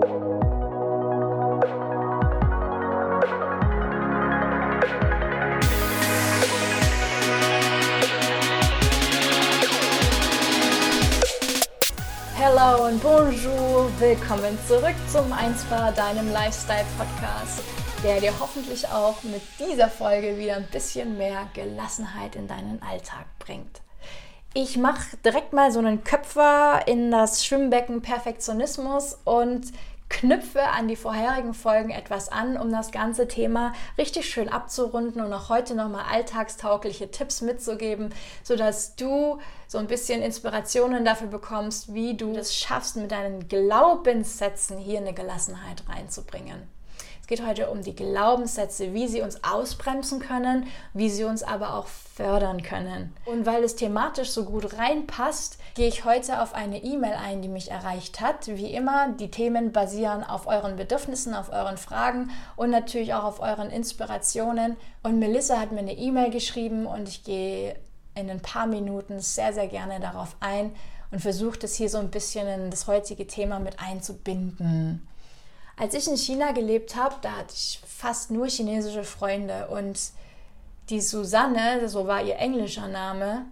Hello und bonjour, willkommen zurück zum Einsbar, deinem Lifestyle-Podcast, der dir hoffentlich auch mit dieser Folge wieder ein bisschen mehr Gelassenheit in deinen Alltag bringt. Ich mache direkt mal so einen Köpfer in das Schwimmbecken Perfektionismus und knüpfe an die vorherigen Folgen etwas an, um das ganze Thema richtig schön abzurunden und auch heute nochmal alltagstaugliche Tipps mitzugeben, sodass du so ein bisschen Inspirationen dafür bekommst, wie du es schaffst, mit deinen Glaubenssätzen hier eine Gelassenheit reinzubringen geht heute um die Glaubenssätze, wie sie uns ausbremsen können, wie sie uns aber auch fördern können. Und weil es thematisch so gut reinpasst, gehe ich heute auf eine E-Mail ein, die mich erreicht hat. Wie immer, die Themen basieren auf euren Bedürfnissen, auf euren Fragen und natürlich auch auf euren Inspirationen. Und Melissa hat mir eine E-Mail geschrieben und ich gehe in ein paar Minuten sehr, sehr gerne darauf ein und versuche das hier so ein bisschen in das heutige Thema mit einzubinden. Als ich in China gelebt habe, da hatte ich fast nur chinesische Freunde und die Susanne, so war ihr englischer Name,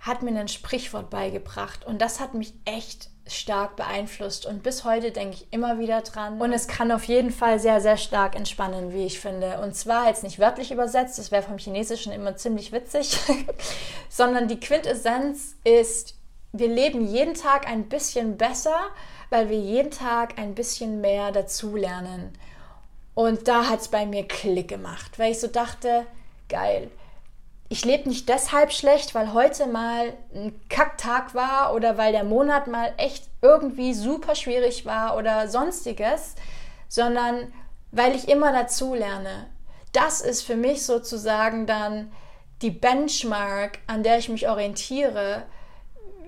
hat mir ein Sprichwort beigebracht und das hat mich echt stark beeinflusst und bis heute denke ich immer wieder dran und es kann auf jeden Fall sehr, sehr stark entspannen, wie ich finde. Und zwar jetzt nicht wörtlich übersetzt, das wäre vom Chinesischen immer ziemlich witzig, sondern die Quintessenz ist, wir leben jeden Tag ein bisschen besser, weil wir jeden Tag ein bisschen mehr dazulernen. Und da hat es bei mir Klick gemacht, weil ich so dachte, geil. Ich lebe nicht deshalb schlecht, weil heute mal ein Kacktag war oder weil der Monat mal echt irgendwie super schwierig war oder sonstiges, sondern weil ich immer dazulerne. Das ist für mich sozusagen dann die Benchmark, an der ich mich orientiere,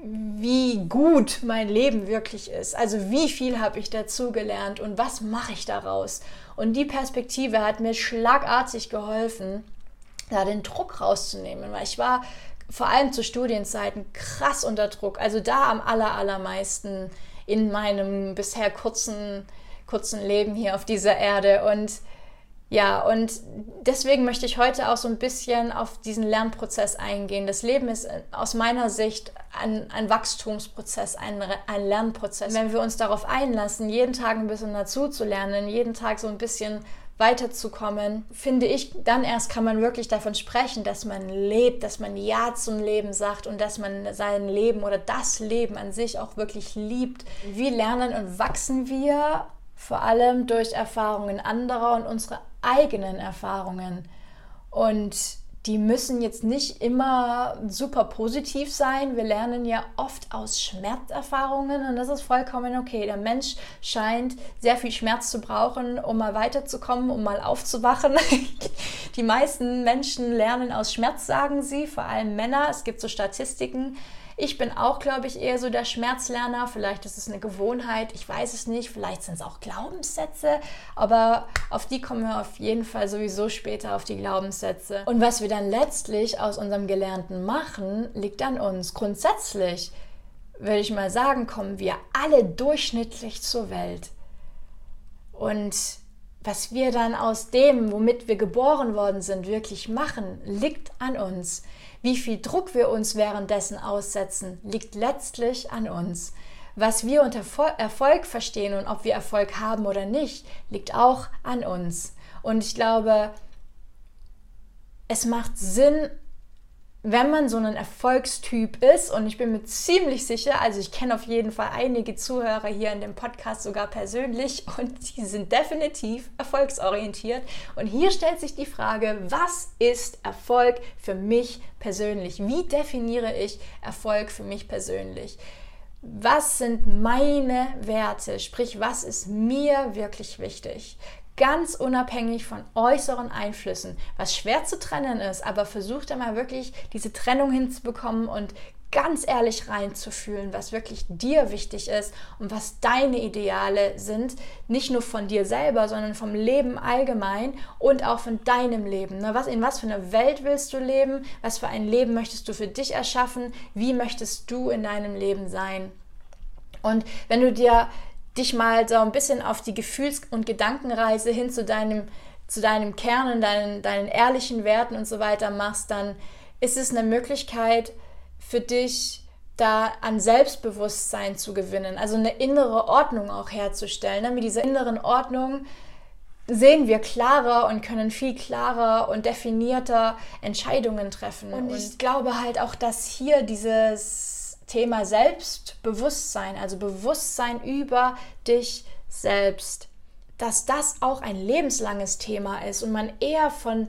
wie gut mein Leben wirklich ist. Also wie viel habe ich dazugelernt und was mache ich daraus? Und die Perspektive hat mir schlagartig geholfen, da den Druck rauszunehmen, weil ich war vor allem zu Studienzeiten krass unter Druck. Also da am aller, allermeisten in meinem bisher kurzen, kurzen Leben hier auf dieser Erde. Und ja, und deswegen möchte ich heute auch so ein bisschen auf diesen Lernprozess eingehen. Das Leben ist aus meiner Sicht ein, ein Wachstumsprozess, ein, ein Lernprozess. Wenn wir uns darauf einlassen, jeden Tag ein bisschen dazu zu lernen, jeden Tag so ein bisschen weiterzukommen, finde ich, dann erst kann man wirklich davon sprechen, dass man lebt, dass man Ja zum Leben sagt und dass man sein Leben oder das Leben an sich auch wirklich liebt. Wie lernen und wachsen wir? Vor allem durch Erfahrungen anderer und unsere eigenen Erfahrungen. Und die müssen jetzt nicht immer super positiv sein. Wir lernen ja oft aus Schmerzerfahrungen und das ist vollkommen okay. Der Mensch scheint sehr viel Schmerz zu brauchen, um mal weiterzukommen, um mal aufzuwachen. Die meisten Menschen lernen aus Schmerz, sagen sie, vor allem Männer. Es gibt so Statistiken, ich bin auch, glaube ich, eher so der Schmerzlerner. Vielleicht ist es eine Gewohnheit, ich weiß es nicht. Vielleicht sind es auch Glaubenssätze, aber auf die kommen wir auf jeden Fall sowieso später auf die Glaubenssätze. Und was wir dann letztlich aus unserem Gelernten machen, liegt an uns. Grundsätzlich würde ich mal sagen, kommen wir alle durchschnittlich zur Welt. Und was wir dann aus dem, womit wir geboren worden sind, wirklich machen, liegt an uns. Wie viel Druck wir uns währenddessen aussetzen, liegt letztlich an uns. Was wir unter Erfolg verstehen und ob wir Erfolg haben oder nicht, liegt auch an uns. Und ich glaube, es macht Sinn, wenn man so ein Erfolgstyp ist, und ich bin mir ziemlich sicher, also ich kenne auf jeden Fall einige Zuhörer hier in dem Podcast sogar persönlich und die sind definitiv erfolgsorientiert. Und hier stellt sich die Frage, was ist Erfolg für mich persönlich? Wie definiere ich Erfolg für mich persönlich? Was sind meine Werte? Sprich, was ist mir wirklich wichtig? Ganz unabhängig von äußeren Einflüssen, was schwer zu trennen ist, aber versucht einmal wirklich diese Trennung hinzubekommen und ganz ehrlich reinzufühlen, was wirklich dir wichtig ist und was deine Ideale sind, nicht nur von dir selber, sondern vom Leben allgemein und auch von deinem Leben. Was, in was für einer Welt willst du leben? Was für ein Leben möchtest du für dich erschaffen? Wie möchtest du in deinem Leben sein? Und wenn du dir dich mal so ein bisschen auf die Gefühls- und Gedankenreise hin zu deinem, zu deinem Kern und deinen, deinen ehrlichen Werten und so weiter machst, dann ist es eine Möglichkeit für dich, da an Selbstbewusstsein zu gewinnen, also eine innere Ordnung auch herzustellen. Ne? Mit dieser inneren Ordnung sehen wir klarer und können viel klarer und definierter Entscheidungen treffen. Und ich glaube halt auch, dass hier dieses Thema Selbstbewusstsein, also Bewusstsein über dich selbst, dass das auch ein lebenslanges Thema ist und man eher von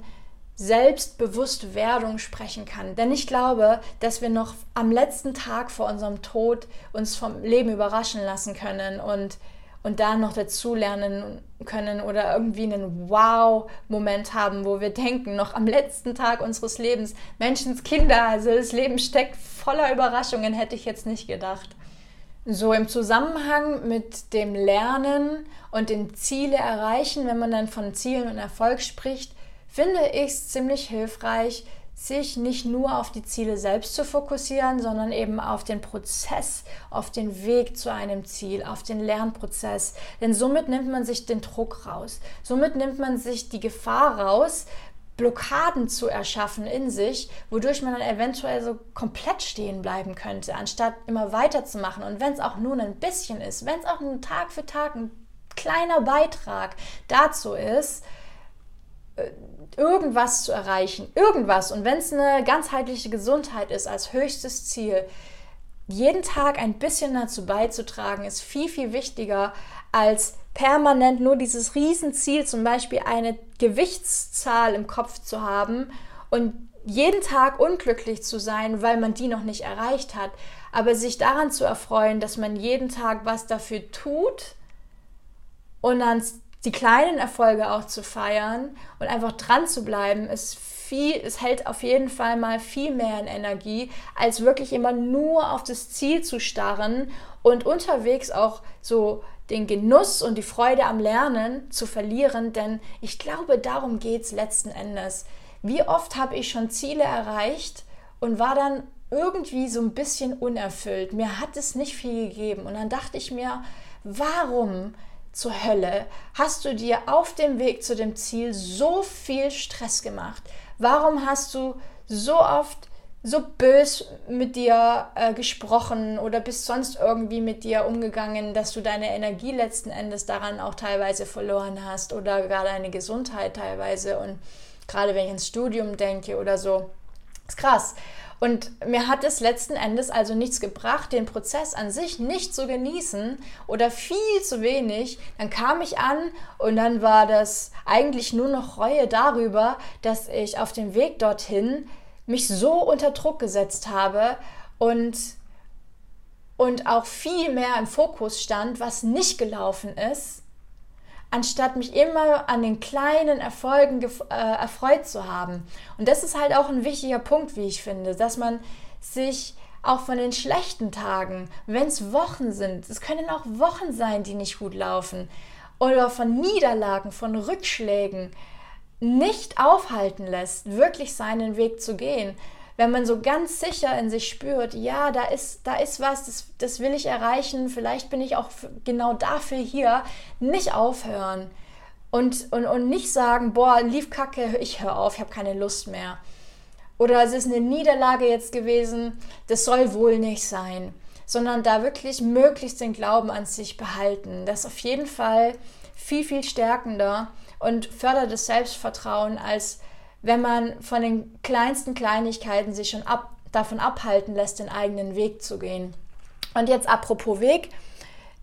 Selbstbewusstwerdung sprechen kann. Denn ich glaube, dass wir noch am letzten Tag vor unserem Tod uns vom Leben überraschen lassen können und und da noch dazu lernen können oder irgendwie einen Wow-Moment haben, wo wir denken, noch am letzten Tag unseres Lebens, Menschenskinder, also das Leben steckt voller Überraschungen, hätte ich jetzt nicht gedacht. So im Zusammenhang mit dem Lernen und den Ziele erreichen, wenn man dann von Zielen und Erfolg spricht, finde ich es ziemlich hilfreich, sich nicht nur auf die Ziele selbst zu fokussieren, sondern eben auf den Prozess, auf den Weg zu einem Ziel, auf den Lernprozess. Denn somit nimmt man sich den Druck raus. Somit nimmt man sich die Gefahr raus, Blockaden zu erschaffen in sich, wodurch man dann eventuell so komplett stehen bleiben könnte, anstatt immer weiterzumachen. Und wenn es auch nur ein bisschen ist, wenn es auch ein Tag für Tag ein kleiner Beitrag dazu ist, irgendwas zu erreichen, irgendwas. Und wenn es eine ganzheitliche Gesundheit ist als höchstes Ziel, jeden Tag ein bisschen dazu beizutragen, ist viel, viel wichtiger als permanent nur dieses Riesenziel, zum Beispiel eine Gewichtszahl im Kopf zu haben und jeden Tag unglücklich zu sein, weil man die noch nicht erreicht hat, aber sich daran zu erfreuen, dass man jeden Tag was dafür tut und dann die kleinen Erfolge auch zu feiern und einfach dran zu bleiben, ist viel, es hält auf jeden Fall mal viel mehr in Energie, als wirklich immer nur auf das Ziel zu starren und unterwegs auch so den Genuss und die Freude am Lernen zu verlieren, denn ich glaube, darum geht es letzten Endes. Wie oft habe ich schon Ziele erreicht und war dann irgendwie so ein bisschen unerfüllt. Mir hat es nicht viel gegeben. Und dann dachte ich mir, warum zur Hölle hast du dir auf dem Weg zu dem Ziel so viel Stress gemacht? Warum hast du so oft so bös mit dir äh, gesprochen oder bist sonst irgendwie mit dir umgegangen, dass du deine Energie letzten Endes daran auch teilweise verloren hast oder gar deine Gesundheit teilweise und gerade wenn ich ins Studium denke oder so. Ist krass. Und mir hat es letzten Endes also nichts gebracht, den Prozess an sich nicht zu genießen oder viel zu wenig. Dann kam ich an und dann war das eigentlich nur noch Reue darüber, dass ich auf dem Weg dorthin mich so unter Druck gesetzt habe und und auch viel mehr im Fokus stand, was nicht gelaufen ist anstatt mich immer an den kleinen Erfolgen äh, erfreut zu haben. Und das ist halt auch ein wichtiger Punkt, wie ich finde, dass man sich auch von den schlechten Tagen, wenn es Wochen sind, es können auch Wochen sein, die nicht gut laufen, oder von Niederlagen, von Rückschlägen, nicht aufhalten lässt, wirklich seinen Weg zu gehen, wenn man so ganz sicher in sich spürt, ja, da ist, da ist was, das, das will ich erreichen, vielleicht bin ich auch genau dafür hier, nicht aufhören und, und, und nicht sagen, boah, lief kacke, ich höre auf, ich habe keine Lust mehr. Oder es ist eine Niederlage jetzt gewesen, das soll wohl nicht sein, sondern da wirklich möglichst den Glauben an sich behalten. Das ist auf jeden Fall viel, viel stärkender und fördert das Selbstvertrauen als wenn man von den kleinsten Kleinigkeiten sich schon ab, davon abhalten lässt, den eigenen Weg zu gehen. Und jetzt apropos Weg,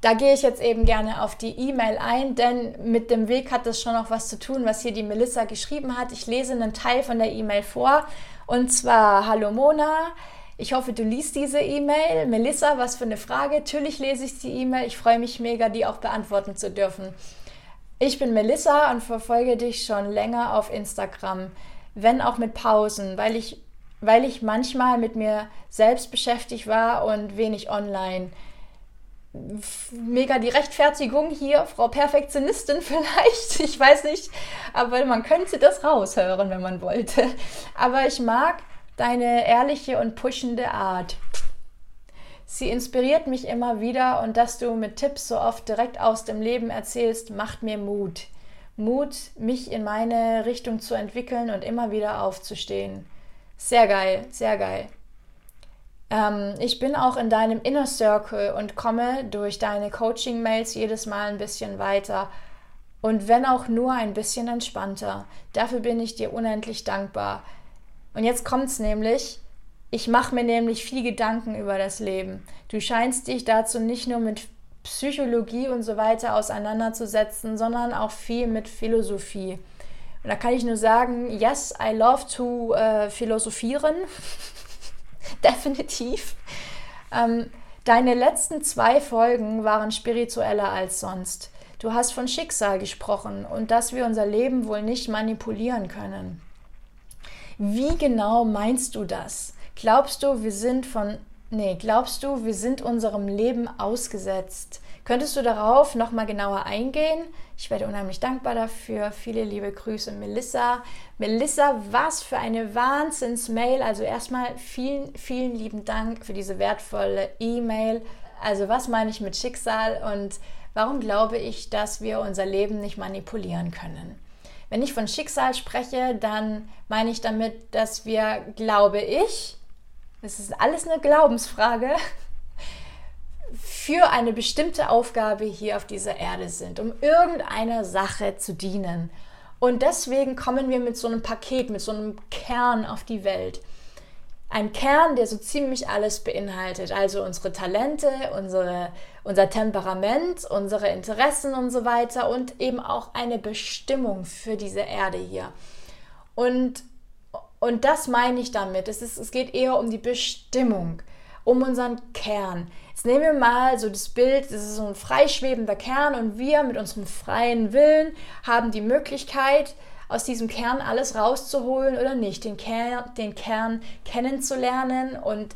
da gehe ich jetzt eben gerne auf die E-Mail ein, denn mit dem Weg hat das schon noch was zu tun, was hier die Melissa geschrieben hat. Ich lese einen Teil von der E-Mail vor und zwar Hallo Mona. Ich hoffe, du liest diese E-Mail. Melissa, was für eine Frage. Natürlich lese ich die E-Mail. Ich freue mich mega, die auch beantworten zu dürfen. Ich bin Melissa und verfolge dich schon länger auf Instagram, wenn auch mit Pausen, weil ich, weil ich manchmal mit mir selbst beschäftigt war und wenig online. Mega die Rechtfertigung hier, Frau Perfektionistin vielleicht, ich weiß nicht, aber man könnte das raushören, wenn man wollte. Aber ich mag deine ehrliche und pushende Art. Sie inspiriert mich immer wieder und dass du mit Tipps so oft direkt aus dem Leben erzählst, macht mir Mut. Mut, mich in meine Richtung zu entwickeln und immer wieder aufzustehen. Sehr geil, sehr geil. Ähm, ich bin auch in deinem Inner Circle und komme durch deine Coaching-Mails jedes Mal ein bisschen weiter. Und wenn auch nur ein bisschen entspannter. Dafür bin ich dir unendlich dankbar. Und jetzt kommt es nämlich. Ich mache mir nämlich viel Gedanken über das Leben. Du scheinst dich dazu nicht nur mit Psychologie und so weiter auseinanderzusetzen, sondern auch viel mit Philosophie. Und da kann ich nur sagen, yes, I love to äh, philosophieren. Definitiv. Ähm, deine letzten zwei Folgen waren spiritueller als sonst. Du hast von Schicksal gesprochen und dass wir unser Leben wohl nicht manipulieren können. Wie genau meinst du das? Glaubst du, wir sind von Nee, glaubst du, wir sind unserem Leben ausgesetzt? Könntest du darauf nochmal genauer eingehen? Ich werde unheimlich dankbar dafür. Viele liebe Grüße, Melissa. Melissa, was für eine Wahnsinns-Mail. Also erstmal vielen, vielen lieben Dank für diese wertvolle E-Mail. Also was meine ich mit Schicksal und warum glaube ich, dass wir unser Leben nicht manipulieren können? Wenn ich von Schicksal spreche, dann meine ich damit, dass wir, glaube ich, das ist alles eine Glaubensfrage, für eine bestimmte Aufgabe hier auf dieser Erde sind, um irgendeiner Sache zu dienen. Und deswegen kommen wir mit so einem Paket, mit so einem Kern auf die Welt. Ein Kern, der so ziemlich alles beinhaltet, also unsere Talente, unsere, unser Temperament, unsere Interessen und so weiter und eben auch eine Bestimmung für diese Erde hier. Und, und das meine ich damit. Es, ist, es geht eher um die Bestimmung um unseren Kern. Jetzt nehmen wir mal so das Bild, das ist so ein freischwebender Kern und wir mit unserem freien Willen haben die Möglichkeit, aus diesem Kern alles rauszuholen oder nicht, den Kern, den Kern kennenzulernen und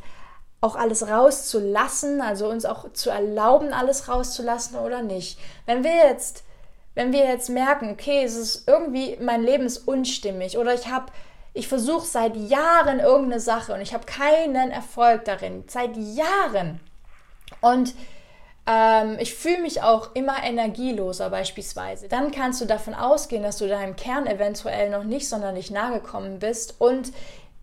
auch alles rauszulassen, also uns auch zu erlauben, alles rauszulassen oder nicht. Wenn wir jetzt, wenn wir jetzt merken, okay, es ist irgendwie, mein Leben ist unstimmig oder ich habe ich versuche seit Jahren irgendeine Sache und ich habe keinen Erfolg darin. Seit Jahren. Und ähm, ich fühle mich auch immer energieloser beispielsweise. Dann kannst du davon ausgehen, dass du deinem Kern eventuell noch nicht sonderlich nahe gekommen bist und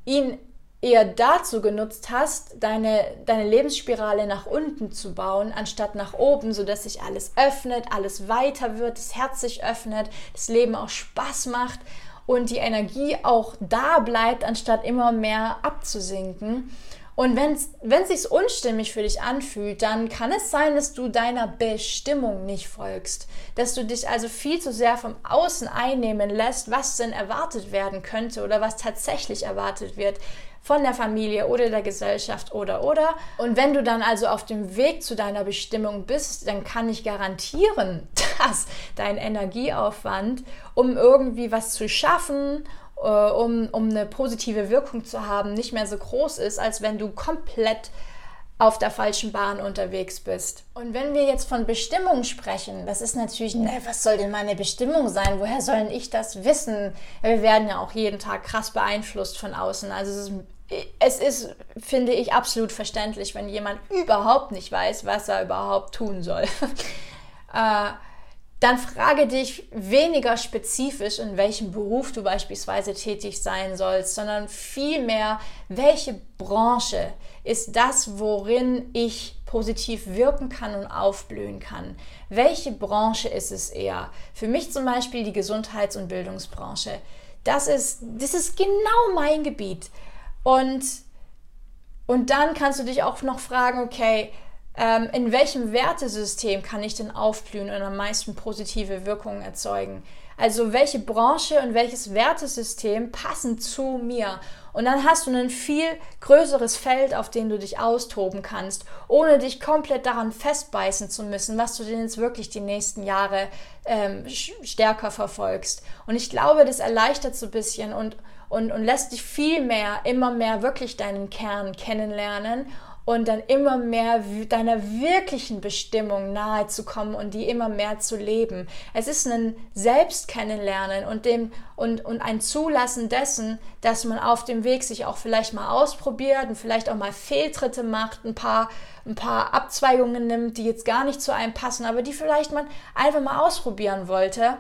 ihn eher dazu genutzt hast, deine, deine Lebensspirale nach unten zu bauen, anstatt nach oben, sodass sich alles öffnet, alles weiter wird, das Herz sich öffnet, das Leben auch Spaß macht und die Energie auch da bleibt, anstatt immer mehr abzusinken. Und wenn es sich unstimmig für dich anfühlt, dann kann es sein, dass du deiner Bestimmung nicht folgst. Dass du dich also viel zu sehr vom Außen einnehmen lässt, was denn erwartet werden könnte oder was tatsächlich erwartet wird von der Familie oder der Gesellschaft oder oder. Und wenn du dann also auf dem Weg zu deiner Bestimmung bist, dann kann ich garantieren, dass dein Energieaufwand, um irgendwie was zu schaffen, äh, um, um eine positive Wirkung zu haben, nicht mehr so groß ist, als wenn du komplett auf der falschen Bahn unterwegs bist. Und wenn wir jetzt von Bestimmung sprechen, das ist natürlich, ne, was soll denn meine Bestimmung sein? Woher sollen ich das wissen? Wir werden ja auch jeden Tag krass beeinflusst von außen. Also es ist es ist, finde ich, absolut verständlich, wenn jemand überhaupt nicht weiß, was er überhaupt tun soll. äh, dann frage dich weniger spezifisch, in welchem Beruf du beispielsweise tätig sein sollst, sondern vielmehr, welche Branche ist das, worin ich positiv wirken kann und aufblühen kann. Welche Branche ist es eher? Für mich zum Beispiel die Gesundheits- und Bildungsbranche. Das ist, das ist genau mein Gebiet. Und, und dann kannst du dich auch noch fragen, okay, ähm, in welchem Wertesystem kann ich denn aufblühen und am meisten positive Wirkungen erzeugen? Also welche Branche und welches Wertesystem passen zu mir? Und dann hast du ein viel größeres Feld, auf dem du dich austoben kannst, ohne dich komplett daran festbeißen zu müssen, was du denn jetzt wirklich die nächsten Jahre ähm, stärker verfolgst. Und ich glaube, das erleichtert so ein bisschen und und, und lässt dich viel mehr, immer mehr wirklich deinen Kern kennenlernen und dann immer mehr deiner wirklichen Bestimmung nahe zu kommen und die immer mehr zu leben. Es ist ein Selbstkennenlernen und dem und, und ein Zulassen dessen, dass man auf dem Weg sich auch vielleicht mal ausprobiert und vielleicht auch mal Fehltritte macht, ein paar, ein paar Abzweigungen nimmt, die jetzt gar nicht zu einem passen, aber die vielleicht man einfach mal ausprobieren wollte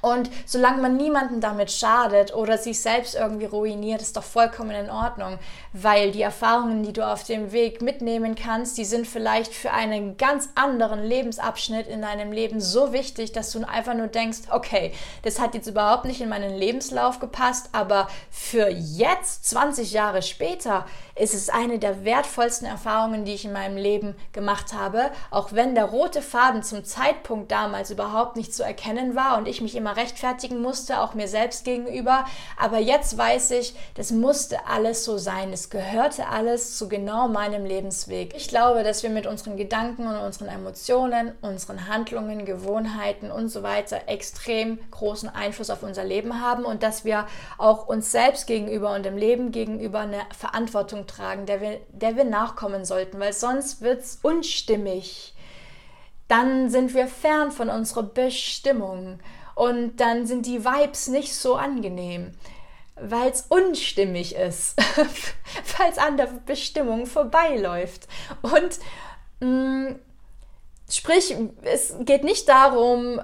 und solange man niemanden damit schadet oder sich selbst irgendwie ruiniert, ist doch vollkommen in Ordnung, weil die Erfahrungen, die du auf dem Weg mitnehmen kannst, die sind vielleicht für einen ganz anderen Lebensabschnitt in deinem Leben so wichtig, dass du einfach nur denkst, okay, das hat jetzt überhaupt nicht in meinen Lebenslauf gepasst, aber für jetzt, 20 Jahre später, ist es eine der wertvollsten Erfahrungen, die ich in meinem Leben gemacht habe, auch wenn der rote Faden zum Zeitpunkt damals überhaupt nicht zu erkennen war und ich mich immer rechtfertigen musste, auch mir selbst gegenüber. Aber jetzt weiß ich, das musste alles so sein. Es gehörte alles zu genau meinem Lebensweg. Ich glaube, dass wir mit unseren Gedanken und unseren Emotionen, unseren Handlungen, Gewohnheiten und so weiter extrem großen Einfluss auf unser Leben haben und dass wir auch uns selbst gegenüber und dem Leben gegenüber eine Verantwortung tragen, der wir, der wir nachkommen sollten, weil sonst wird es unstimmig. Dann sind wir fern von unserer Bestimmung und dann sind die Vibes nicht so angenehm, weil es unstimmig ist, weil es an der Bestimmung vorbeiläuft. Und mh, mm, sprich, es geht nicht darum,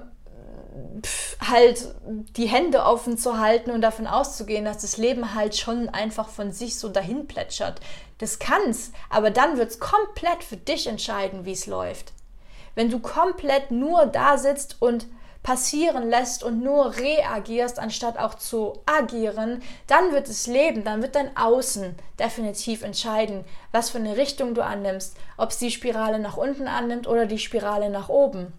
halt die Hände offen zu halten und davon auszugehen, dass das Leben halt schon einfach von sich so dahin plätschert. Das kann's, aber dann wird's komplett für dich entscheiden, wie es läuft. Wenn du komplett nur da sitzt und passieren lässt und nur reagierst, anstatt auch zu agieren, dann wird es leben, dann wird dein Außen definitiv entscheiden, was für eine Richtung du annimmst, ob es die Spirale nach unten annimmt oder die Spirale nach oben.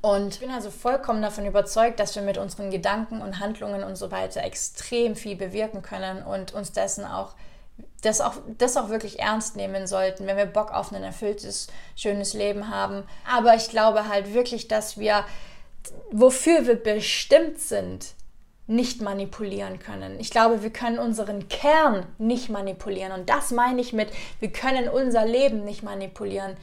Und ich bin also vollkommen davon überzeugt, dass wir mit unseren Gedanken und Handlungen und so weiter extrem viel bewirken können und uns dessen auch das auch, das auch wirklich ernst nehmen sollten, wenn wir Bock auf ein erfülltes, schönes Leben haben. Aber ich glaube halt wirklich, dass wir wofür wir bestimmt sind, nicht manipulieren können. Ich glaube, wir können unseren Kern nicht manipulieren. Und das meine ich mit, wir können unser Leben nicht manipulieren.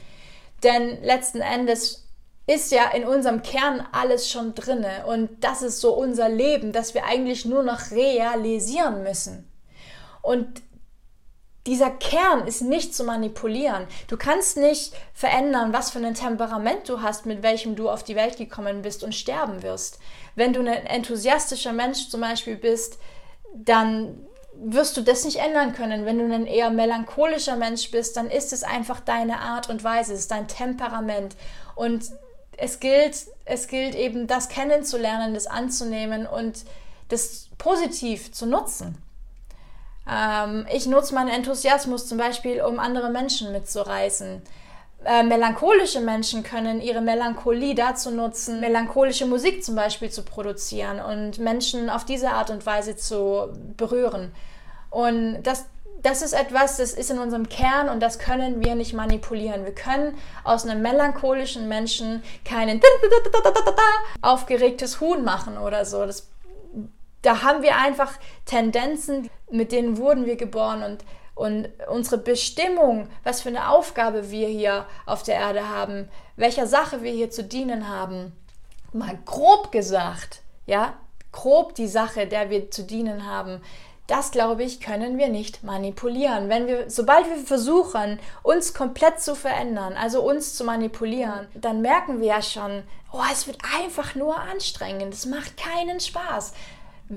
Denn letzten Endes ist ja in unserem Kern alles schon drinne. Und das ist so unser Leben, das wir eigentlich nur noch realisieren müssen. Und dieser Kern ist nicht zu manipulieren. Du kannst nicht verändern, was für ein Temperament du hast, mit welchem du auf die Welt gekommen bist und sterben wirst. Wenn du ein enthusiastischer Mensch zum Beispiel bist, dann wirst du das nicht ändern können. Wenn du ein eher melancholischer Mensch bist, dann ist es einfach deine Art und Weise, es ist dein Temperament. Und es gilt, es gilt eben, das kennenzulernen, das anzunehmen und das positiv zu nutzen. Ähm, ich nutze meinen Enthusiasmus zum Beispiel, um andere Menschen mitzureißen. Äh, melancholische Menschen können ihre Melancholie dazu nutzen, melancholische Musik zum Beispiel zu produzieren und Menschen auf diese Art und Weise zu berühren. Und das, das ist etwas, das ist in unserem Kern und das können wir nicht manipulieren. Wir können aus einem melancholischen Menschen keinen aufgeregtes Huhn machen oder so. Das da haben wir einfach Tendenzen, mit denen wurden wir geboren und, und unsere Bestimmung, was für eine Aufgabe wir hier auf der Erde haben, welcher Sache wir hier zu dienen haben, mal grob gesagt, ja, grob die Sache, der wir zu dienen haben, das glaube ich, können wir nicht manipulieren. Wenn wir, sobald wir versuchen, uns komplett zu verändern, also uns zu manipulieren, dann merken wir ja schon, oh, es wird einfach nur anstrengend. Es macht keinen Spaß.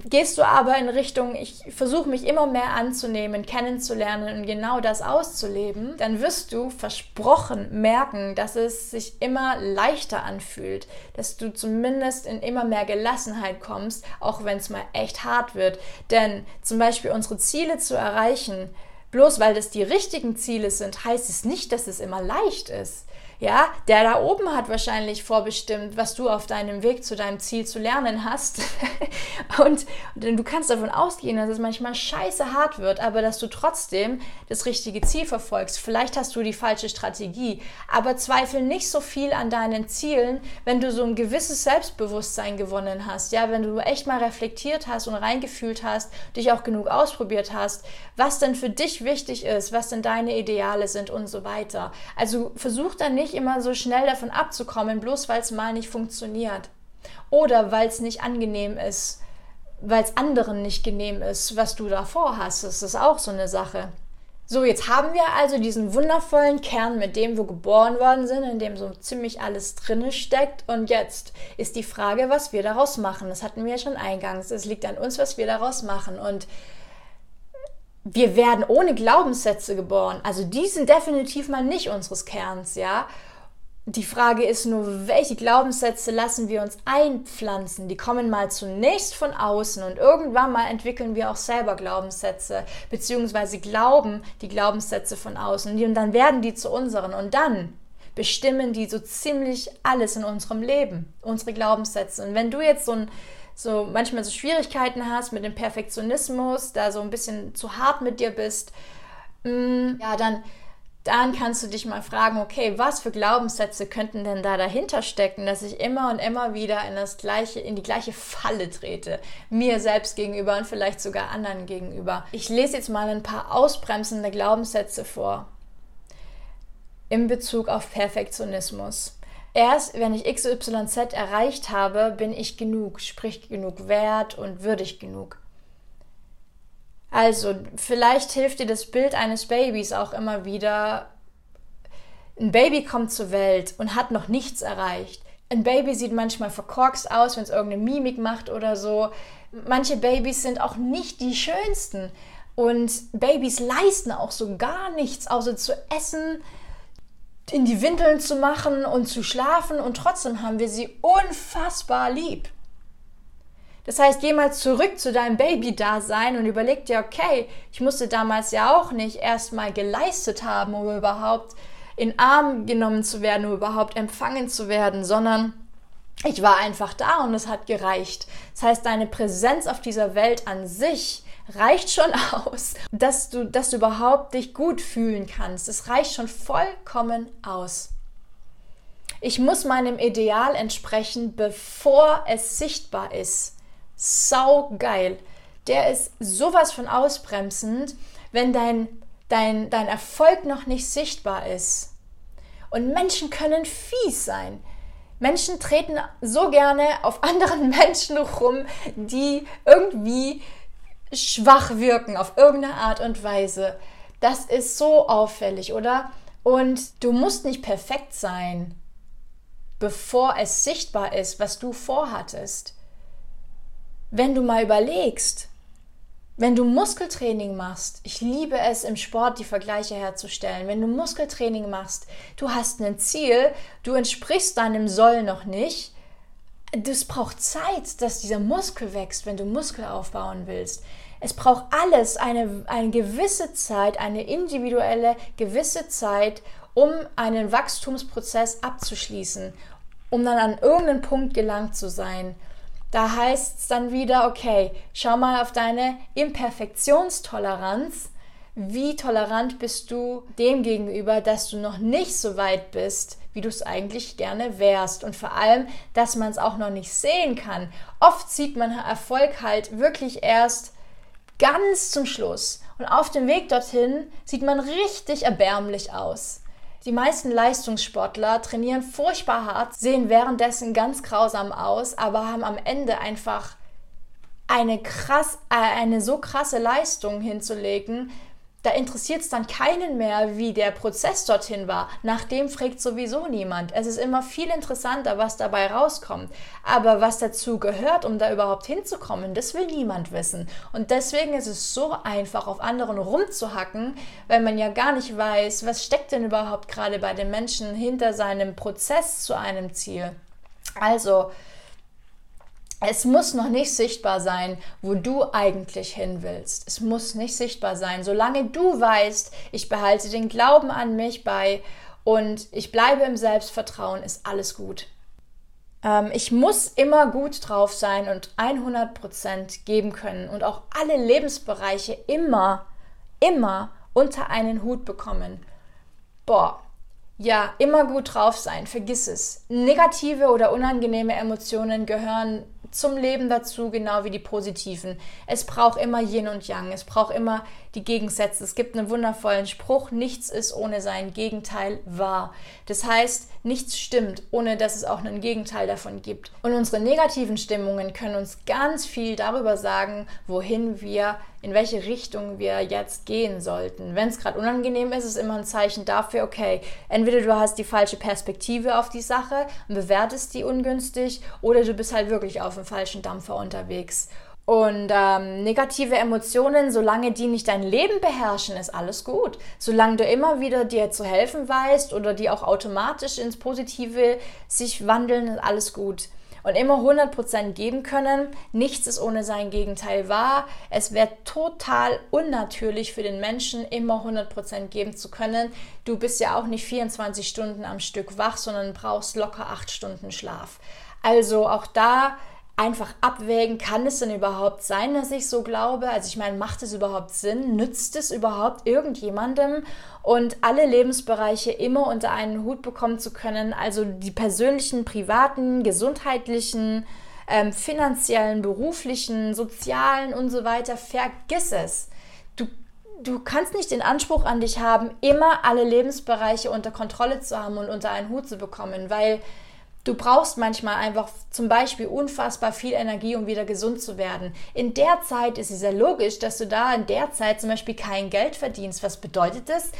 Gehst du aber in Richtung, ich versuche mich immer mehr anzunehmen, kennenzulernen und genau das auszuleben, dann wirst du versprochen merken, dass es sich immer leichter anfühlt, dass du zumindest in immer mehr Gelassenheit kommst, auch wenn es mal echt hart wird. Denn zum Beispiel unsere Ziele zu erreichen, bloß weil das die richtigen Ziele sind, heißt es nicht, dass es immer leicht ist. Ja, der da oben hat wahrscheinlich vorbestimmt, was du auf deinem Weg zu deinem Ziel zu lernen hast. und, und du kannst davon ausgehen, dass es manchmal scheiße hart wird, aber dass du trotzdem das richtige Ziel verfolgst. Vielleicht hast du die falsche Strategie, aber zweifel nicht so viel an deinen Zielen, wenn du so ein gewisses Selbstbewusstsein gewonnen hast. Ja, wenn du echt mal reflektiert hast und reingefühlt hast, dich auch genug ausprobiert hast, was denn für dich wichtig ist, was denn deine Ideale sind und so weiter. Also versuch dann nicht nicht immer so schnell davon abzukommen, bloß weil es mal nicht funktioniert. Oder weil es nicht angenehm ist, weil es anderen nicht genehm ist, was du da vorhast. Das ist auch so eine Sache. So, jetzt haben wir also diesen wundervollen Kern, mit dem wir geboren worden sind, in dem so ziemlich alles drinne steckt. Und jetzt ist die Frage, was wir daraus machen. Das hatten wir ja schon eingangs. Es liegt an uns, was wir daraus machen. Und wir werden ohne Glaubenssätze geboren. Also die sind definitiv mal nicht unseres Kerns, ja. Die Frage ist nur, welche Glaubenssätze lassen wir uns einpflanzen? Die kommen mal zunächst von außen und irgendwann mal entwickeln wir auch selber Glaubenssätze, beziehungsweise glauben die Glaubenssätze von außen und dann werden die zu unseren und dann bestimmen die so ziemlich alles in unserem Leben, unsere Glaubenssätze. Und wenn du jetzt so ein so manchmal so Schwierigkeiten hast mit dem Perfektionismus, da so ein bisschen zu hart mit dir bist, mm, ja, dann, dann kannst du dich mal fragen, okay, was für Glaubenssätze könnten denn da dahinter stecken, dass ich immer und immer wieder in das gleiche, in die gleiche Falle trete, mir selbst gegenüber und vielleicht sogar anderen gegenüber. Ich lese jetzt mal ein paar ausbremsende Glaubenssätze vor in Bezug auf Perfektionismus. Erst wenn ich XYZ erreicht habe, bin ich genug, sprich genug wert und würdig genug. Also, vielleicht hilft dir das Bild eines Babys auch immer wieder. Ein Baby kommt zur Welt und hat noch nichts erreicht. Ein Baby sieht manchmal verkorkst aus, wenn es irgendeine Mimik macht oder so. Manche Babys sind auch nicht die schönsten. Und Babys leisten auch so gar nichts, außer zu essen, in die Windeln zu machen und zu schlafen und trotzdem haben wir sie unfassbar lieb. Das heißt, geh mal zurück zu deinem Baby-Dasein und überleg dir, okay, ich musste damals ja auch nicht erstmal geleistet haben, um überhaupt in Arm genommen zu werden, um überhaupt empfangen zu werden, sondern ich war einfach da und es hat gereicht. Das heißt, deine Präsenz auf dieser Welt an sich reicht schon aus, dass du, dass du überhaupt dich gut fühlen kannst. Es reicht schon vollkommen aus. Ich muss meinem Ideal entsprechen, bevor es sichtbar ist. Sau geil. Der ist sowas von ausbremsend, wenn dein, dein, dein Erfolg noch nicht sichtbar ist. Und Menschen können fies sein. Menschen treten so gerne auf anderen Menschen rum, die irgendwie schwach wirken auf irgendeine Art und Weise. Das ist so auffällig, oder? Und du musst nicht perfekt sein, bevor es sichtbar ist, was du vorhattest. Wenn du mal überlegst, wenn du Muskeltraining machst, ich liebe es im Sport, die Vergleiche herzustellen. Wenn du Muskeltraining machst, du hast ein Ziel, du entsprichst deinem Soll noch nicht, das braucht Zeit, dass dieser Muskel wächst, wenn du Muskel aufbauen willst. Es braucht alles eine, eine gewisse Zeit, eine individuelle gewisse Zeit, um einen Wachstumsprozess abzuschließen, um dann an irgendeinen Punkt gelangt zu sein. Da heißt es dann wieder, okay, schau mal auf deine Imperfektionstoleranz. Wie tolerant bist du dem gegenüber, dass du noch nicht so weit bist, wie du es eigentlich gerne wärst. Und vor allem, dass man es auch noch nicht sehen kann. Oft sieht man Erfolg halt wirklich erst ganz zum Schluss. Und auf dem Weg dorthin sieht man richtig erbärmlich aus. Die meisten Leistungssportler trainieren furchtbar hart, sehen währenddessen ganz grausam aus, aber haben am Ende einfach eine, krass, äh, eine so krasse Leistung hinzulegen, da interessiert es dann keinen mehr, wie der Prozess dorthin war. Nach dem fragt sowieso niemand. Es ist immer viel interessanter, was dabei rauskommt. Aber was dazu gehört, um da überhaupt hinzukommen, das will niemand wissen. Und deswegen ist es so einfach, auf anderen rumzuhacken, weil man ja gar nicht weiß, was steckt denn überhaupt gerade bei den Menschen hinter seinem Prozess zu einem Ziel. Also, es muss noch nicht sichtbar sein, wo du eigentlich hin willst. Es muss nicht sichtbar sein. Solange du weißt, ich behalte den Glauben an mich bei und ich bleibe im Selbstvertrauen, ist alles gut. Ähm, ich muss immer gut drauf sein und 100% geben können und auch alle Lebensbereiche immer, immer unter einen Hut bekommen. Boah, ja, immer gut drauf sein, vergiss es. Negative oder unangenehme Emotionen gehören zum Leben dazu, genau wie die positiven. Es braucht immer Yin und Yang, es braucht immer die Gegensätze. Es gibt einen wundervollen Spruch, nichts ist ohne sein Gegenteil wahr. Das heißt, nichts stimmt, ohne dass es auch einen Gegenteil davon gibt. Und unsere negativen Stimmungen können uns ganz viel darüber sagen, wohin wir, in welche Richtung wir jetzt gehen sollten. Wenn es gerade unangenehm ist, ist immer ein Zeichen dafür, okay, entweder du hast die falsche Perspektive auf die Sache und bewertest die ungünstig oder du bist halt wirklich auf dem falschen Dampfer unterwegs. Und ähm, negative Emotionen, solange die nicht dein Leben beherrschen, ist alles gut. Solange du immer wieder dir zu helfen weißt oder die auch automatisch ins Positive sich wandeln, ist alles gut. Und immer 100% geben können, nichts ist ohne sein Gegenteil wahr. Es wäre total unnatürlich für den Menschen, immer 100% geben zu können. Du bist ja auch nicht 24 Stunden am Stück wach, sondern brauchst locker 8 Stunden Schlaf. Also auch da einfach abwägen, kann es denn überhaupt sein, dass ich so glaube? Also ich meine, macht es überhaupt Sinn? Nützt es überhaupt irgendjemandem? Und alle Lebensbereiche immer unter einen Hut bekommen zu können, also die persönlichen, privaten, gesundheitlichen, ähm, finanziellen, beruflichen, sozialen und so weiter, vergiss es. Du, du kannst nicht den Anspruch an dich haben, immer alle Lebensbereiche unter Kontrolle zu haben und unter einen Hut zu bekommen, weil Du brauchst manchmal einfach zum Beispiel unfassbar viel Energie, um wieder gesund zu werden. In der Zeit ist es ja logisch, dass du da in der Zeit zum Beispiel kein Geld verdienst. Was bedeutet das?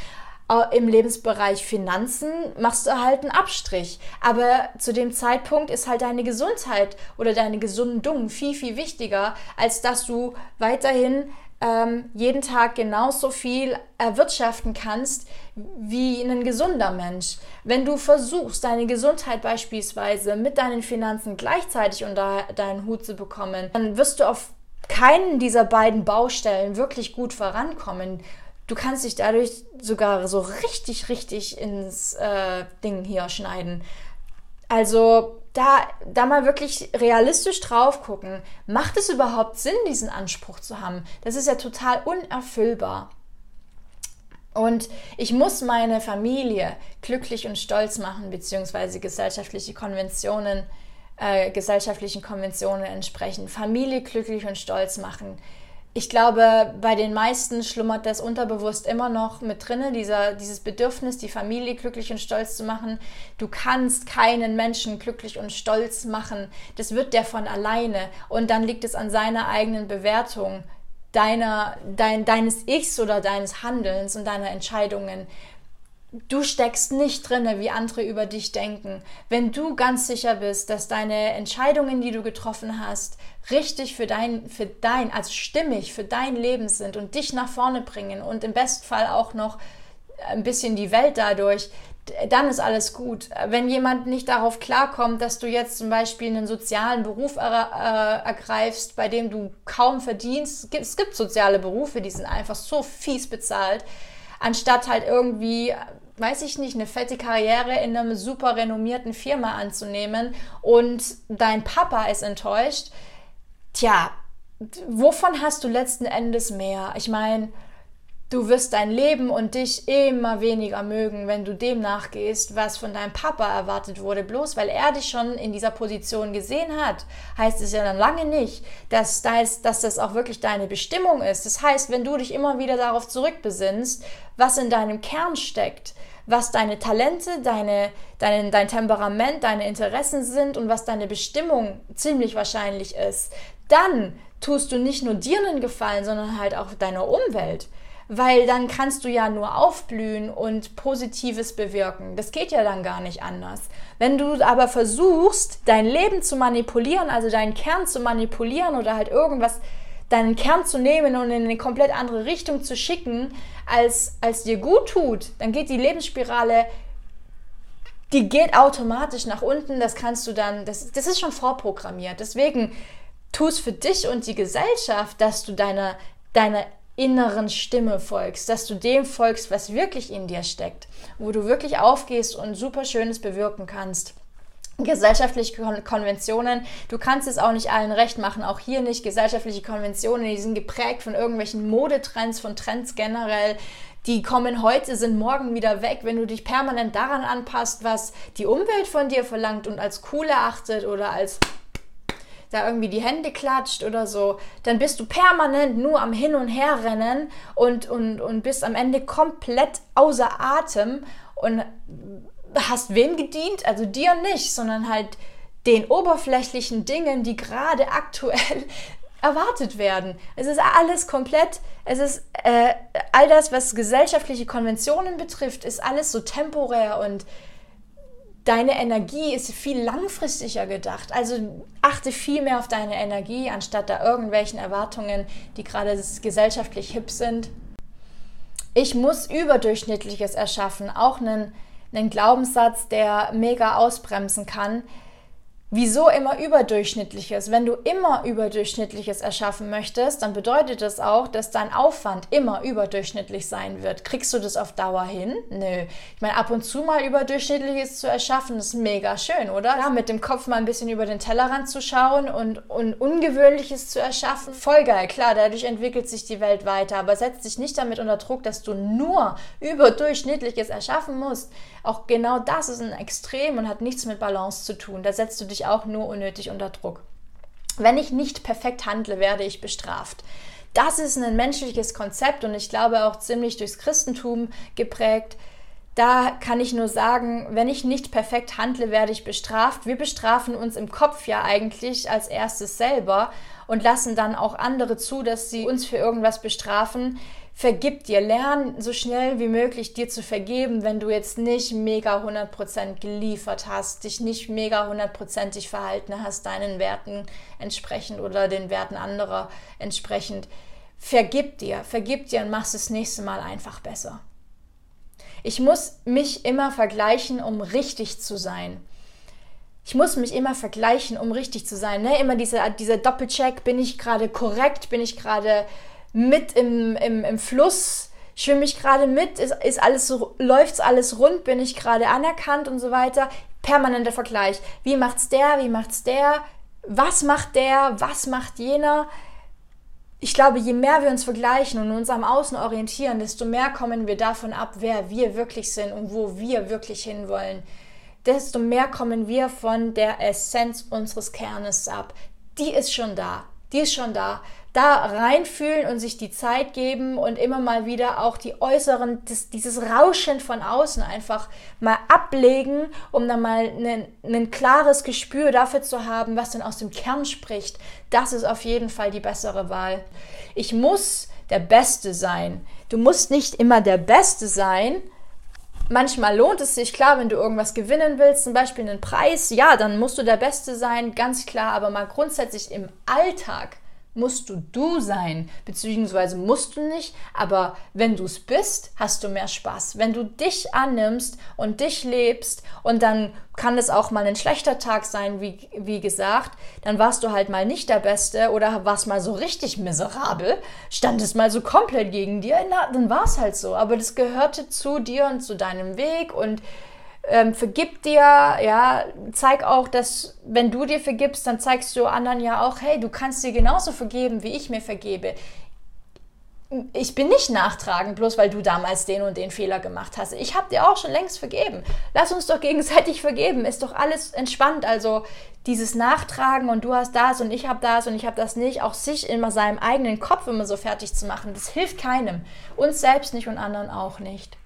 Im Lebensbereich Finanzen machst du halt einen Abstrich. Aber zu dem Zeitpunkt ist halt deine Gesundheit oder deine Gesundung viel, viel wichtiger, als dass du weiterhin ähm, jeden Tag genauso viel erwirtschaften kannst wie ein gesunder Mensch. Wenn du versuchst, deine Gesundheit beispielsweise mit deinen Finanzen gleichzeitig unter deinen Hut zu bekommen, dann wirst du auf keinen dieser beiden Baustellen wirklich gut vorankommen. Du kannst dich dadurch sogar so richtig, richtig ins äh, Ding hier schneiden. Also da, da mal wirklich realistisch drauf gucken. Macht es überhaupt Sinn, diesen Anspruch zu haben? Das ist ja total unerfüllbar. Und ich muss meine Familie glücklich und stolz machen, beziehungsweise gesellschaftliche Konventionen, äh, gesellschaftlichen Konventionen entsprechen. Familie glücklich und stolz machen ich glaube, bei den meisten schlummert das unterbewusst immer noch mit drinne, dieser, dieses Bedürfnis, die Familie glücklich und stolz zu machen. Du kannst keinen Menschen glücklich und stolz machen. Das wird der von alleine. Und dann liegt es an seiner eigenen Bewertung deiner, dein, deines Ichs oder deines Handelns und deiner Entscheidungen. Du steckst nicht drinne, wie andere über dich denken. Wenn du ganz sicher bist, dass deine Entscheidungen, die du getroffen hast, richtig für dein, für dein, also stimmig für dein Leben sind und dich nach vorne bringen und im besten Fall auch noch ein bisschen die Welt dadurch, dann ist alles gut. Wenn jemand nicht darauf klarkommt, dass du jetzt zum Beispiel einen sozialen Beruf er, äh, ergreifst, bei dem du kaum verdienst, es gibt soziale Berufe, die sind einfach so fies bezahlt, anstatt halt irgendwie, weiß ich nicht, eine fette Karriere in einer super renommierten Firma anzunehmen und dein Papa ist enttäuscht, tja, wovon hast du letzten Endes mehr? Ich meine, Du wirst dein Leben und dich immer weniger mögen, wenn du dem nachgehst, was von deinem Papa erwartet wurde. Bloß weil er dich schon in dieser Position gesehen hat, heißt es ja dann lange nicht, dass das, dass das auch wirklich deine Bestimmung ist. Das heißt, wenn du dich immer wieder darauf zurückbesinnst, was in deinem Kern steckt, was deine Talente, deine, dein, dein Temperament, deine Interessen sind und was deine Bestimmung ziemlich wahrscheinlich ist, dann tust du nicht nur dir einen Gefallen, sondern halt auch deiner Umwelt weil dann kannst du ja nur aufblühen und Positives bewirken. Das geht ja dann gar nicht anders. Wenn du aber versuchst, dein Leben zu manipulieren, also deinen Kern zu manipulieren oder halt irgendwas, deinen Kern zu nehmen und in eine komplett andere Richtung zu schicken, als, als dir gut tut, dann geht die Lebensspirale die geht automatisch nach unten, das kannst du dann, das, das ist schon vorprogrammiert. Deswegen tu es für dich und die Gesellschaft, dass du deine, deine inneren Stimme folgst, dass du dem folgst, was wirklich in dir steckt, wo du wirklich aufgehst und super Schönes bewirken kannst gesellschaftliche Konventionen. Du kannst es auch nicht allen recht machen, auch hier nicht. Gesellschaftliche Konventionen, die sind geprägt von irgendwelchen Modetrends, von Trends generell. Die kommen heute, sind morgen wieder weg. Wenn du dich permanent daran anpasst, was die Umwelt von dir verlangt und als cool erachtet oder als da irgendwie die Hände klatscht oder so, dann bist du permanent nur am Hin und Her rennen und, und, und bist am Ende komplett außer Atem und hast wem gedient? Also dir nicht, sondern halt den oberflächlichen Dingen, die gerade aktuell erwartet werden. Es ist alles komplett, es ist äh, all das, was gesellschaftliche Konventionen betrifft, ist alles so temporär und deine Energie ist viel langfristiger gedacht. Also achte viel mehr auf deine Energie, anstatt da irgendwelchen Erwartungen, die gerade gesellschaftlich hip sind. Ich muss Überdurchschnittliches erschaffen, auch einen, einen Glaubenssatz, der mega ausbremsen kann. Wieso immer überdurchschnittliches? Wenn du immer überdurchschnittliches erschaffen möchtest, dann bedeutet das auch, dass dein Aufwand immer überdurchschnittlich sein wird. Kriegst du das auf Dauer hin? Nö. Ich meine, ab und zu mal überdurchschnittliches zu erschaffen, ist mega schön, oder? Ja, mit dem Kopf mal ein bisschen über den Tellerrand zu schauen und, und Ungewöhnliches zu erschaffen. Voll geil, klar, dadurch entwickelt sich die Welt weiter, aber setz dich nicht damit unter Druck, dass du nur überdurchschnittliches erschaffen musst. Auch genau das ist ein Extrem und hat nichts mit Balance zu tun. Da setzt du dich auch nur unnötig unter Druck. Wenn ich nicht perfekt handle, werde ich bestraft. Das ist ein menschliches Konzept und ich glaube auch ziemlich durchs Christentum geprägt. Da kann ich nur sagen, wenn ich nicht perfekt handle, werde ich bestraft. Wir bestrafen uns im Kopf ja eigentlich als erstes selber und lassen dann auch andere zu, dass sie uns für irgendwas bestrafen vergib dir, lern so schnell wie möglich dir zu vergeben, wenn du jetzt nicht mega 100% geliefert hast, dich nicht mega hundertprozentig verhalten hast, deinen Werten entsprechend oder den Werten anderer entsprechend. Vergib dir, vergib dir und machst das nächste Mal einfach besser. Ich muss mich immer vergleichen, um richtig zu sein. Ich muss mich immer vergleichen, um richtig zu sein. Ne? Immer dieser, dieser Doppelcheck, bin ich gerade korrekt, bin ich gerade mit im, im, im Fluss, schwimme ich gerade mit, ist, ist alles läuft's alles rund, bin ich gerade anerkannt und so weiter. Permanenter Vergleich. Wie macht's der, wie macht's der, was macht der, was macht jener? Ich glaube, je mehr wir uns vergleichen und uns am Außen orientieren, desto mehr kommen wir davon ab, wer wir wirklich sind und wo wir wirklich hinwollen. Desto mehr kommen wir von der Essenz unseres Kernes ab. Die ist schon da. Die ist schon da da reinfühlen und sich die Zeit geben und immer mal wieder auch die äußeren, das, dieses Rauschen von außen einfach mal ablegen, um dann mal ein klares Gespür dafür zu haben, was dann aus dem Kern spricht. Das ist auf jeden Fall die bessere Wahl. Ich muss der Beste sein. Du musst nicht immer der Beste sein, Manchmal lohnt es sich, klar, wenn du irgendwas gewinnen willst, zum Beispiel einen Preis, ja, dann musst du der Beste sein, ganz klar, aber mal grundsätzlich im Alltag musst du du sein, beziehungsweise musst du nicht, aber wenn du es bist, hast du mehr Spaß. Wenn du dich annimmst und dich lebst und dann kann es auch mal ein schlechter Tag sein, wie, wie gesagt, dann warst du halt mal nicht der Beste oder warst mal so richtig miserabel, stand es mal so komplett gegen dir, dann war es halt so. Aber das gehörte zu dir und zu deinem Weg und ähm, vergib dir, ja, zeig auch, dass wenn du dir vergibst, dann zeigst du anderen ja auch, hey, du kannst dir genauso vergeben, wie ich mir vergebe. Ich bin nicht nachtragend, bloß weil du damals den und den Fehler gemacht hast. Ich habe dir auch schon längst vergeben. Lass uns doch gegenseitig vergeben. Ist doch alles entspannt. Also dieses Nachtragen und du hast das und ich habe das und ich habe das nicht, auch sich immer seinem eigenen Kopf immer so fertig zu machen, das hilft keinem. Uns selbst nicht und anderen auch nicht.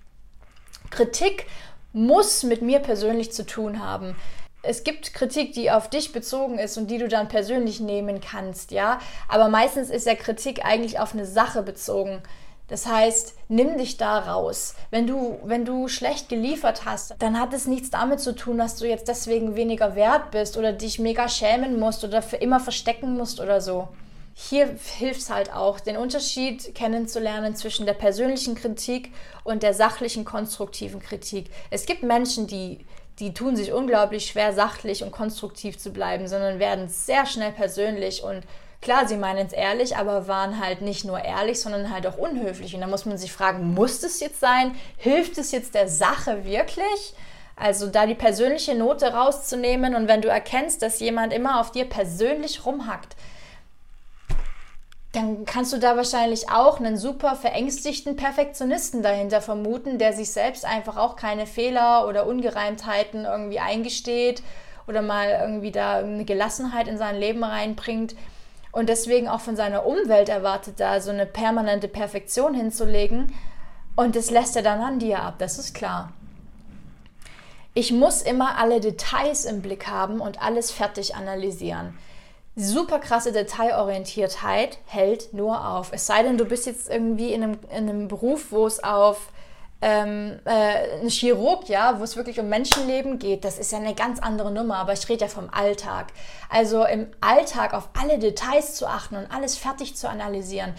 Kritik muss mit mir persönlich zu tun haben. Es gibt Kritik, die auf dich bezogen ist und die du dann persönlich nehmen kannst, ja. Aber meistens ist ja Kritik eigentlich auf eine Sache bezogen. Das heißt, nimm dich da raus. Wenn du, wenn du schlecht geliefert hast, dann hat es nichts damit zu tun, dass du jetzt deswegen weniger wert bist oder dich mega schämen musst oder für immer verstecken musst oder so hier hilft es halt auch, den Unterschied kennenzulernen zwischen der persönlichen Kritik und der sachlichen, konstruktiven Kritik. Es gibt Menschen, die, die tun sich unglaublich schwer, sachlich und konstruktiv zu bleiben, sondern werden sehr schnell persönlich und Klar, sie meinen es ehrlich, aber waren halt nicht nur ehrlich, sondern halt auch unhöflich. Und da muss man sich fragen, muss es jetzt sein? Hilft es jetzt der Sache wirklich? Also da die persönliche Note rauszunehmen und wenn du erkennst, dass jemand immer auf dir persönlich rumhackt, dann kannst du da wahrscheinlich auch einen super verängstigten Perfektionisten dahinter vermuten, der sich selbst einfach auch keine Fehler oder Ungereimtheiten irgendwie eingesteht oder mal irgendwie da eine Gelassenheit in sein Leben reinbringt und deswegen auch von seiner Umwelt erwartet, da so eine permanente Perfektion hinzulegen. Und das lässt er dann an dir ab, das ist klar. Ich muss immer alle Details im Blick haben und alles fertig analysieren. Super krasse Detailorientiertheit hält nur auf. Es sei denn, du bist jetzt irgendwie in einem, in einem Beruf, wo es auf ähm, äh, ein Chirurg, ja, wo es wirklich um Menschenleben geht, das ist ja eine ganz andere Nummer, aber ich rede ja vom Alltag. Also im Alltag auf alle Details zu achten und alles fertig zu analysieren,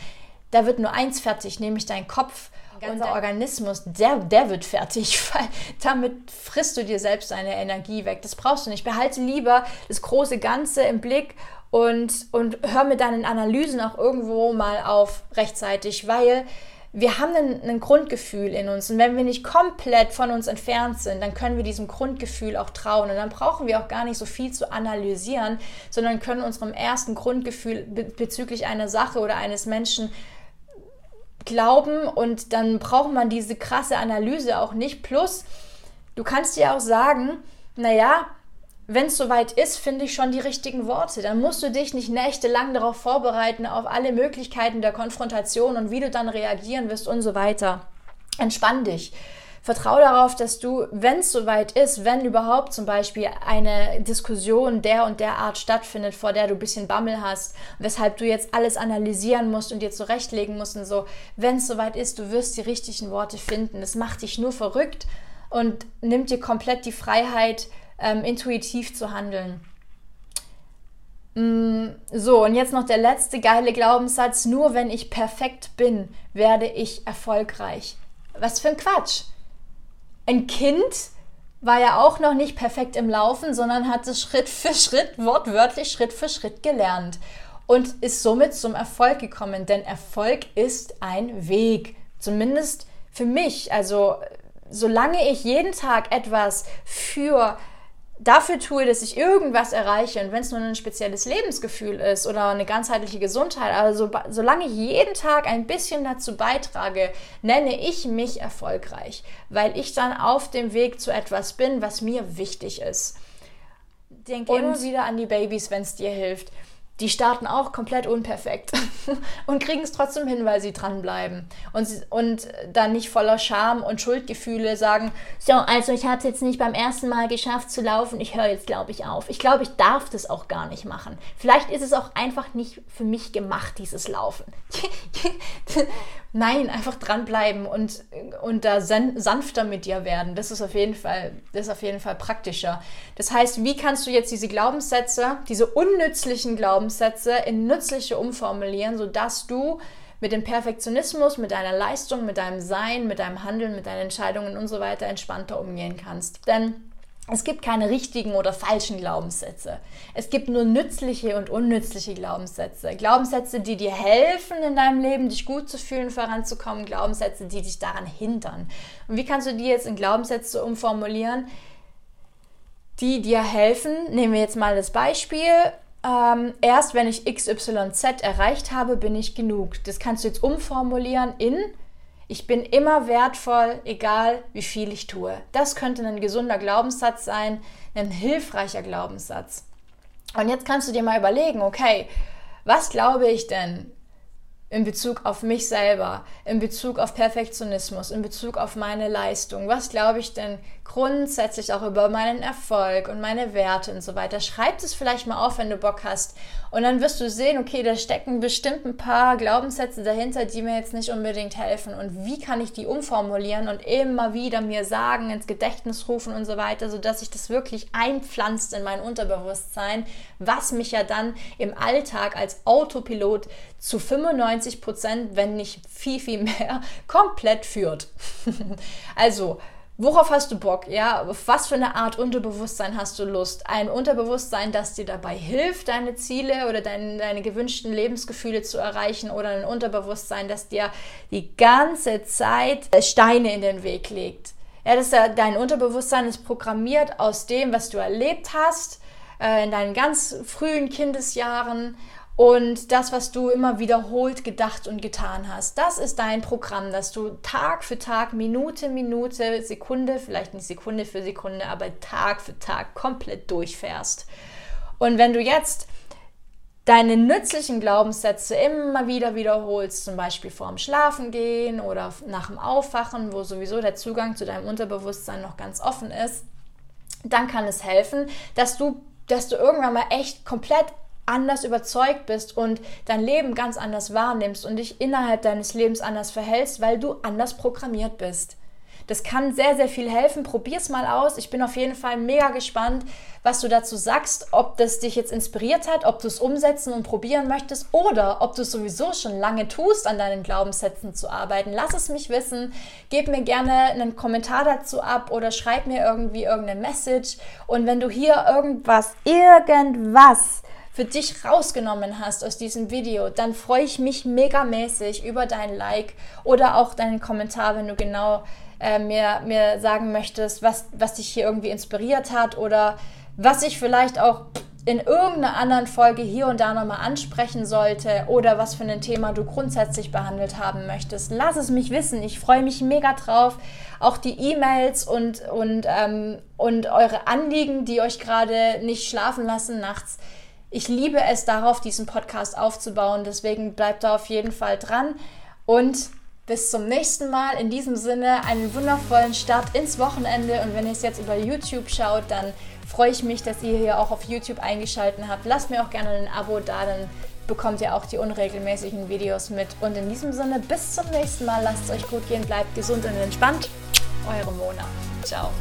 da wird nur eins fertig, nämlich dein Kopf. Unser Organismus, der, der wird fertig, weil damit frisst du dir selbst deine Energie weg. Das brauchst du nicht. Behalte lieber das große Ganze im Blick und, und hör mit deinen Analysen auch irgendwo mal auf rechtzeitig, weil wir haben ein, ein, Grundgefühl in uns. Und wenn wir nicht komplett von uns entfernt sind, dann können wir diesem Grundgefühl auch trauen. Und dann brauchen wir auch gar nicht so viel zu analysieren, sondern können unserem ersten Grundgefühl be bezüglich einer Sache oder eines Menschen glauben. Und dann braucht man diese krasse Analyse auch nicht. Plus, du kannst dir auch sagen, naja, wenn es soweit ist, finde ich schon die richtigen Worte. Dann musst du dich nicht nächtelang darauf vorbereiten, auf alle Möglichkeiten der Konfrontation und wie du dann reagieren wirst und so weiter. Entspann dich. Vertraue darauf, dass du, wenn es soweit ist, wenn überhaupt zum Beispiel eine Diskussion der und der Art stattfindet, vor der du ein bisschen Bammel hast, weshalb du jetzt alles analysieren musst und dir zurechtlegen musst und so, wenn es soweit ist, du wirst die richtigen Worte finden. Es macht dich nur verrückt und nimmt dir komplett die Freiheit, ähm, intuitiv zu handeln. Mm, so, und jetzt noch der letzte geile Glaubenssatz. Nur wenn ich perfekt bin, werde ich erfolgreich. Was für ein Quatsch. Ein Kind war ja auch noch nicht perfekt im Laufen, sondern hat es Schritt für Schritt, wortwörtlich Schritt für Schritt gelernt und ist somit zum Erfolg gekommen. Denn Erfolg ist ein Weg. Zumindest für mich. Also, solange ich jeden Tag etwas für dafür tue, dass ich irgendwas erreiche und wenn es nur ein spezielles Lebensgefühl ist oder eine ganzheitliche Gesundheit, also solange ich jeden Tag ein bisschen dazu beitrage, nenne ich mich erfolgreich, weil ich dann auf dem Weg zu etwas bin, was mir wichtig ist. Denke immer wieder an die Babys, wenn es dir hilft die starten auch komplett unperfekt und kriegen es trotzdem hin, weil sie dranbleiben und, und dann nicht voller Scham und Schuldgefühle sagen, so, also ich habe es jetzt nicht beim ersten Mal geschafft zu laufen, ich höre jetzt, glaube ich, auf. Ich glaube, ich darf das auch gar nicht machen. Vielleicht ist es auch einfach nicht für mich gemacht, dieses Laufen. Nein, einfach dranbleiben und, und da sanfter mit dir werden. Das ist auf jeden Fall, das ist auf jeden Fall praktischer. Das heißt, wie kannst du jetzt diese Glaubenssätze, diese unnützlichen Glaubenssätze in nützliche umformulieren, sodass du mit dem Perfektionismus, mit deiner Leistung, mit deinem Sein, mit deinem Handeln, mit deinen Entscheidungen und so weiter entspannter umgehen kannst. Denn es gibt keine richtigen oder falschen Glaubenssätze. Es gibt nur nützliche und unnützliche Glaubenssätze. Glaubenssätze, die dir helfen, in deinem Leben dich gut zu fühlen, voranzukommen. Glaubenssätze, die dich daran hindern. Und wie kannst du die jetzt in Glaubenssätze umformulieren, die dir helfen? Nehmen wir jetzt mal das Beispiel. Ähm, erst wenn ich XYZ erreicht habe, bin ich genug. Das kannst du jetzt umformulieren in ich bin immer wertvoll, egal wie viel ich tue. Das könnte ein gesunder Glaubenssatz sein, ein hilfreicher Glaubenssatz. Und jetzt kannst du dir mal überlegen, okay, was glaube ich denn in Bezug auf mich selber, in Bezug auf Perfektionismus, in Bezug auf meine Leistung? Was glaube ich denn grundsätzlich auch über meinen Erfolg und meine Werte und so weiter? Schreib es vielleicht mal auf, wenn du Bock hast. Und dann wirst du sehen, okay, da stecken bestimmt ein paar Glaubenssätze dahinter, die mir jetzt nicht unbedingt helfen. Und wie kann ich die umformulieren und immer wieder mir sagen, ins Gedächtnis rufen und so weiter, sodass sich das wirklich einpflanzt in mein Unterbewusstsein, was mich ja dann im Alltag als Autopilot zu 95 Prozent, wenn nicht viel, viel mehr, komplett führt. also, Worauf hast du Bock? Ja, auf was für eine Art Unterbewusstsein hast du Lust? Ein Unterbewusstsein, das dir dabei hilft, deine Ziele oder dein, deine gewünschten Lebensgefühle zu erreichen oder ein Unterbewusstsein, das dir die ganze Zeit Steine in den Weg legt. Ja, das ja, dein Unterbewusstsein ist programmiert aus dem, was du erlebt hast äh, in deinen ganz frühen Kindesjahren und das, was du immer wiederholt gedacht und getan hast, das ist dein Programm, dass du Tag für Tag, Minute, Minute, Sekunde, vielleicht nicht Sekunde für Sekunde, aber Tag für Tag komplett durchfährst. Und wenn du jetzt deine nützlichen Glaubenssätze immer wieder wiederholst, zum Beispiel vorm Schlafengehen oder nach dem Aufwachen, wo sowieso der Zugang zu deinem Unterbewusstsein noch ganz offen ist, dann kann es helfen, dass du, dass du irgendwann mal echt komplett anders überzeugt bist und dein Leben ganz anders wahrnimmst und dich innerhalb deines Lebens anders verhältst, weil du anders programmiert bist. Das kann sehr, sehr viel helfen. Probier's mal aus. Ich bin auf jeden Fall mega gespannt, was du dazu sagst, ob das dich jetzt inspiriert hat, ob du es umsetzen und probieren möchtest oder ob du es sowieso schon lange tust, an deinen Glaubenssätzen zu arbeiten. Lass es mich wissen. Gib mir gerne einen Kommentar dazu ab oder schreib mir irgendwie irgendeine Message. Und wenn du hier irgendwas, irgendwas für dich rausgenommen hast aus diesem Video, dann freue ich mich megamäßig über dein Like oder auch deinen Kommentar, wenn du genau äh, mir, mir sagen möchtest, was, was dich hier irgendwie inspiriert hat oder was ich vielleicht auch in irgendeiner anderen Folge hier und da nochmal ansprechen sollte oder was für ein Thema du grundsätzlich behandelt haben möchtest. Lass es mich wissen. Ich freue mich mega drauf. Auch die E-Mails und, und, ähm, und eure Anliegen, die euch gerade nicht schlafen lassen nachts ich liebe es darauf, diesen Podcast aufzubauen. Deswegen bleibt da auf jeden Fall dran. Und bis zum nächsten Mal. In diesem Sinne einen wundervollen Start ins Wochenende. Und wenn ihr es jetzt über YouTube schaut, dann freue ich mich, dass ihr hier auch auf YouTube eingeschaltet habt. Lasst mir auch gerne ein Abo da, dann bekommt ihr auch die unregelmäßigen Videos mit. Und in diesem Sinne, bis zum nächsten Mal. Lasst es euch gut gehen, bleibt gesund und entspannt. Eure Mona. Ciao.